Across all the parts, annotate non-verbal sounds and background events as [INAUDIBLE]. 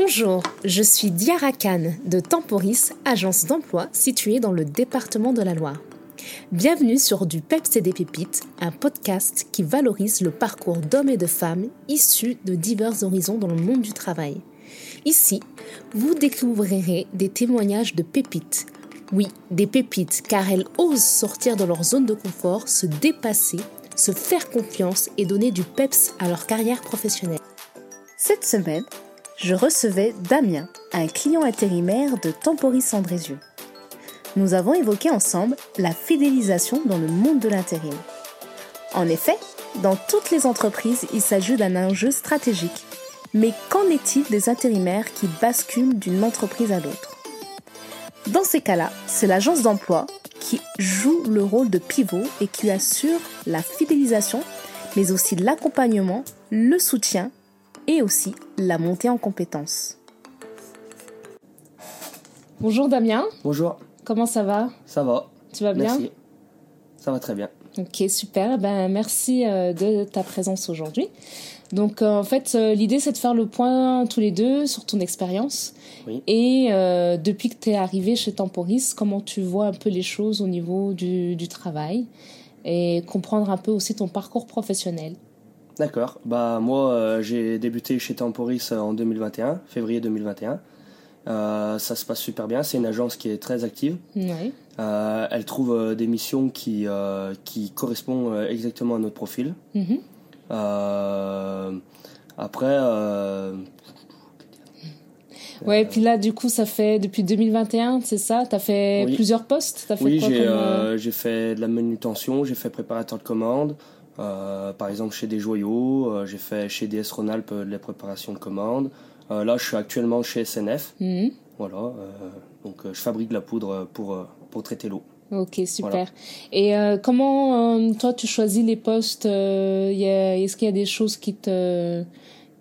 Bonjour, je suis Diara Khan de Temporis, agence d'emploi située dans le département de la Loire. Bienvenue sur Du Peps et des Pépites, un podcast qui valorise le parcours d'hommes et de femmes issus de divers horizons dans le monde du travail. Ici, vous découvrirez des témoignages de pépites. Oui, des pépites, car elles osent sortir de leur zone de confort, se dépasser, se faire confiance et donner du peps à leur carrière professionnelle. Cette semaine, je recevais Damien, un client intérimaire de Temporis Andrézieux. Nous avons évoqué ensemble la fidélisation dans le monde de l'intérim. En effet, dans toutes les entreprises, il s'agit d'un enjeu stratégique. Mais qu'en est-il des intérimaires qui basculent d'une entreprise à l'autre? Dans ces cas-là, c'est l'agence d'emploi qui joue le rôle de pivot et qui assure la fidélisation, mais aussi l'accompagnement, le soutien et aussi la montée en compétences. Bonjour Damien. Bonjour. Comment ça va? Ça va. Tu vas bien? Merci. Ça va très bien. Ok, super. Ben, merci euh, de ta présence aujourd'hui. Donc, euh, en fait, euh, l'idée, c'est de faire le point tous les deux sur ton expérience. Oui. Et depuis que tu es arrivé chez Temporis, comment tu vois un peu les choses au niveau du, du travail et comprendre un peu aussi ton parcours professionnel? D'accord. Bah moi, j'ai débuté chez Temporis en 2021, février 2021. Euh, ça se passe super bien. C'est une agence qui est très active. Oui. Euh, elle trouve euh, des missions qui, qui correspondent exactement à notre profil. Mhm. après. Ouais, puis là, du coup, ça fait depuis 2021, c'est ça? Tu as fait Oui. plusieurs postes? T'as fait oui, quoi j'ai comme, euh, j'ai fait de la manutention, j'ai fait préparateur de commandes. Euh, par exemple, chez des joyaux, euh, j'ai fait chez DS Rhône-Alpes euh, de la préparation de commandes. Euh, là, je suis actuellement chez SNF. mhm. Voilà, donc je fabrique de la poudre pour, pour traiter l'eau. Ok, super. Voilà. Et comment toi tu choisis les postes Est-ce qu'il y a des choses qui te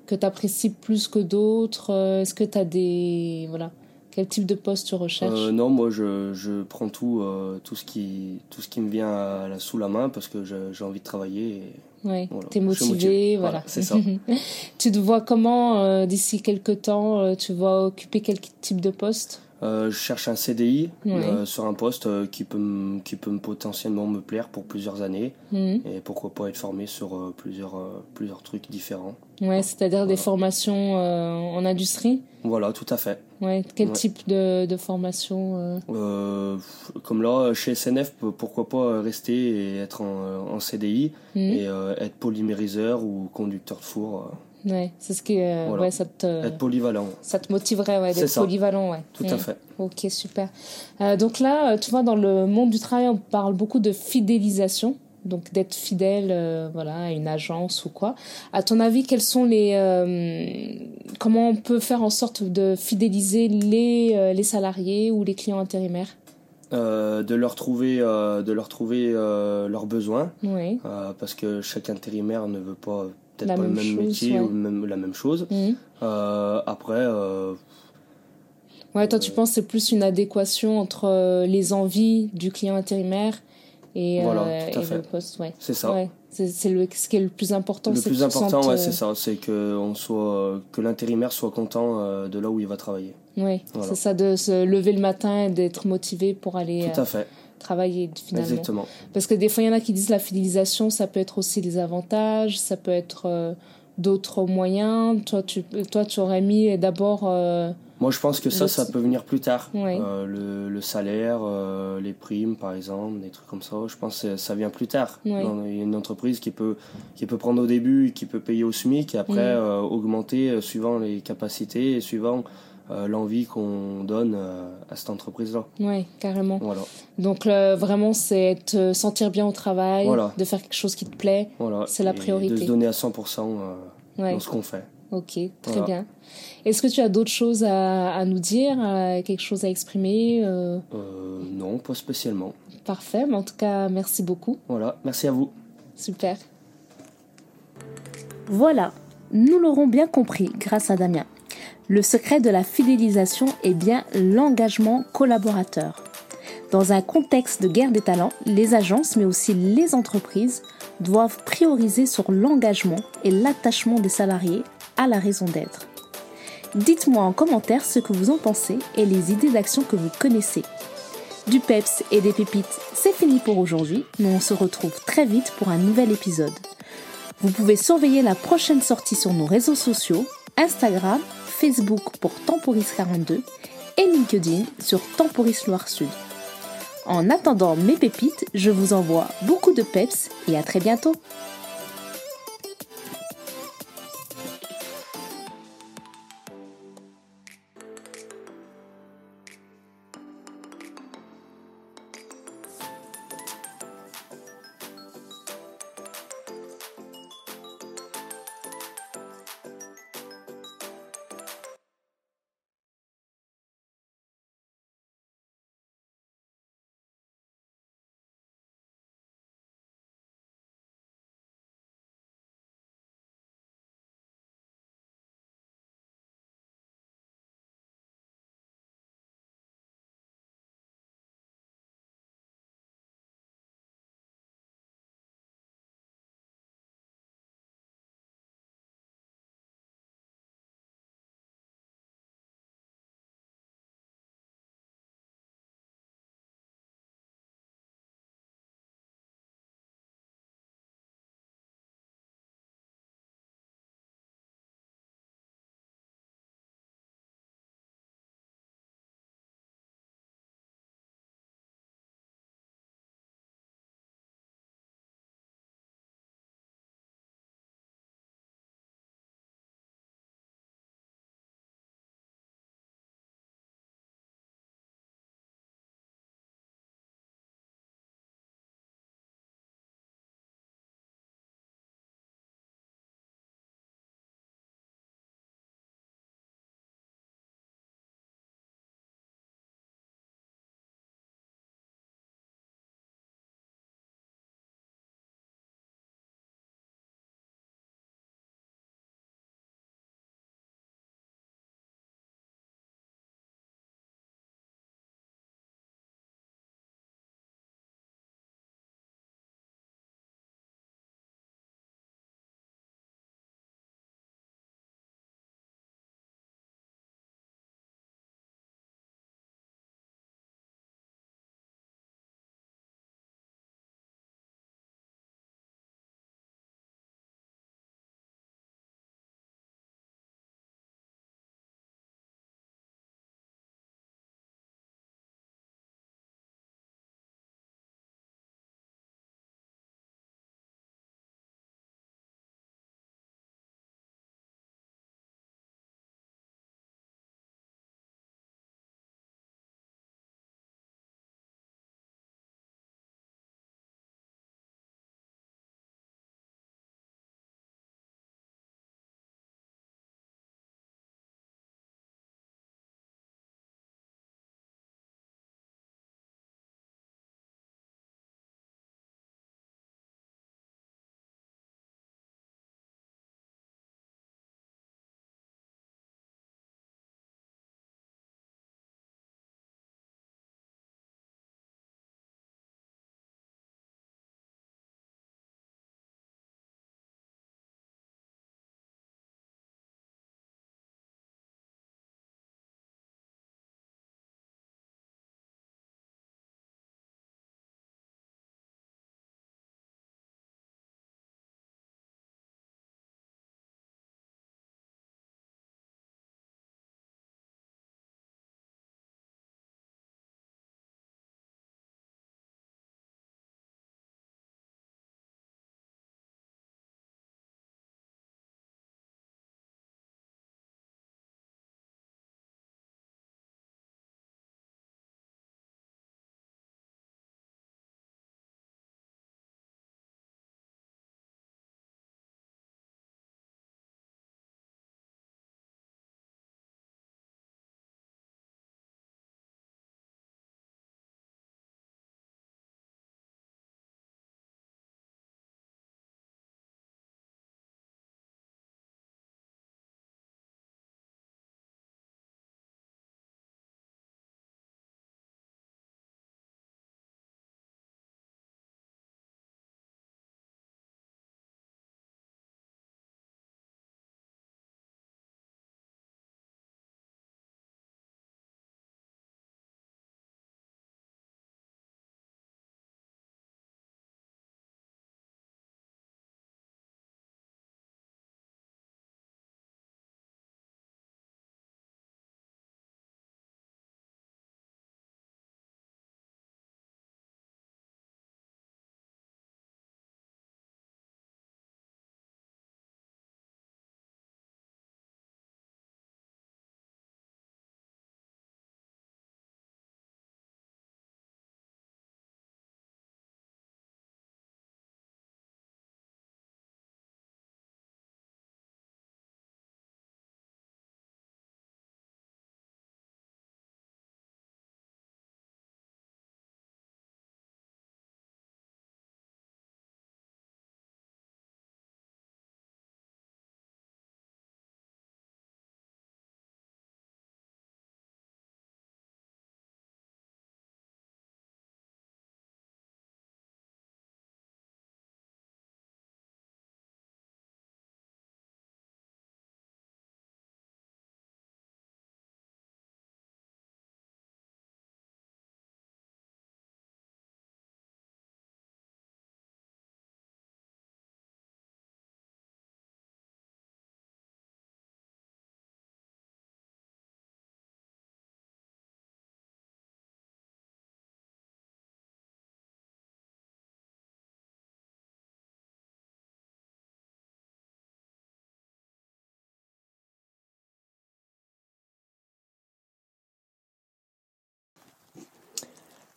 que t'apprécies plus que d'autres Est-ce que tu as des voilà quel type de poste tu recherches Euh, non, moi je, je prends tout, euh, tout, ce qui, tout ce qui me vient à la- sous la main parce que j'ai envie de travailler. et Ouais, voilà. t'es motivé, motivé. voilà. Voilà, c'est ça. [LAUGHS] tu te vois comment euh, d'ici quelques temps Tu vas occuper quel type de poste je cherche un CDI euh, sur un poste euh, qui, peut qui peut me potentiellement me plaire pour plusieurs années Mhm. et pourquoi pas être formé sur euh, plusieurs, euh, plusieurs trucs différents. Ouais, c'est-à-dire des formations euh, en industrie? Voilà, tout à fait. Ouais, quel Ouais. type de, de formation euh? Euh, comme là, chez SNF, pourquoi pas rester et être en, en CDI Mhm. et euh, être polymériseur ou conducteur de four, Ouais, c'est ce qui euh, Voilà. ouais, ça te être polyvalent. Ça te motiverait ouais, d'être polyvalent, ouais. Tout à fait. Ok, super. Euh, donc là, euh, tu vois, dans le monde du travail, on parle beaucoup de fidélisation, donc d'être fidèle, euh, voilà, à une agence ou quoi. À ton avis, quels sont les, comment on peut faire en sorte de fidéliser les les salariés ou les clients intérimaires? Euh, de leur trouver, euh, de leur trouver euh, leurs besoins, Oui. parce que chaque intérimaire ne veut pas peut-être pas le même chose, métier ouais. ou même, la même chose. Mhm. Euh, après, euh, Ouais, toi, tu penses que c'est plus une adéquation entre euh, les envies du client intérimaire et, Voilà, euh, tout à et fait. le poste, ouais. c'est ça. Ouais, c'est ce qui est le plus important. Le plus important, sentes, ouais, euh, c'est ça, c'est que on soit, que l'intérimaire soit content euh, de là où il va travailler. Oui, Voilà. c'est ça de se lever le matin et d'être motivé pour aller Tout euh, à fait, travailler finalement. exactement. Parce que des fois, il y en a qui disent la fidélisation, ça peut être aussi des avantages, ça peut être euh, d'autres moyens. Toi, tu, toi, tu aurais mis d'abord. euh, Moi, je pense que ça, Le- ça peut venir plus tard. Le, le salaire, les primes, par exemple, des trucs comme ça. Je pense que ça vient plus tard. Il y a une entreprise qui peut, qui peut prendre au début, qui peut payer au SMIC, et après augmenter suivant les capacités et suivant euh, l'envie qu'on donne euh, à cette entreprise-là. ouais, carrément. Voilà. Donc, euh, vraiment, c'est te sentir bien au travail, Voilà. de faire quelque chose qui te plaît. voilà. C'est la Et priorité. De se donner à 100% euh, Ouais. dans ce qu'on fait. Ok, très bien. Est-ce que tu as d'autres choses à, à nous dire, euh, quelque chose à exprimer non, pas spécialement. Parfait, mais en tout cas, merci beaucoup. Voilà. Merci à vous. Super. Voilà, nous l'aurons bien compris grâce à Damien. Le secret de la fidélisation est bien l'engagement collaborateur. Dans un contexte de guerre des talents, les agences, mais aussi les entreprises, doivent prioriser sur l'engagement et l'attachement des salariés à la raison d'être. Dites-moi en commentaire ce que vous en pensez et les idées d'action que vous connaissez. Du peps et des pépites, c'est fini pour aujourd'hui, mais on se retrouve très vite pour un nouvel épisode. Vous pouvez surveiller la prochaine sortie sur nos réseaux sociaux, Instagram, Facebook pour Temporis42 et LinkedIn sur Temporis Loire Sud. En attendant mes pépites, je vous envoie beaucoup de peps et à très bientôt.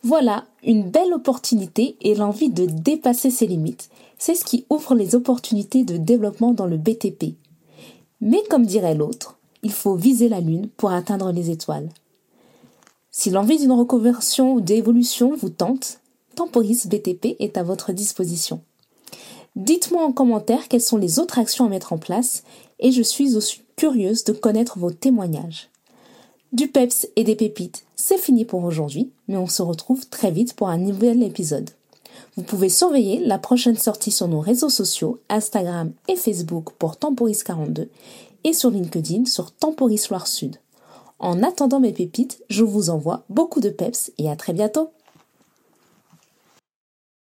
Voilà, une belle opportunité et l'envie de dépasser ses limites. C'est ce qui ouvre les opportunités de développement dans le BTP. Mais comme dirait l'autre, il faut viser la Lune pour atteindre les étoiles. Si l'envie d'une reconversion ou d'évolution vous tente, Temporis BTP est à votre disposition. Dites-moi en commentaire quelles sont les autres actions à mettre en place et je suis aussi curieuse de connaître vos témoignages. Du peps et des pépites, c'est fini pour aujourd'hui, mais on se retrouve très vite pour un nouvel épisode. Vous pouvez surveiller la prochaine sortie sur nos réseaux sociaux, Instagram et Facebook pour Temporis42 et sur LinkedIn sur Temporis Loire Sud. En attendant mes pépites, je vous envoie beaucoup de peps et à très bientôt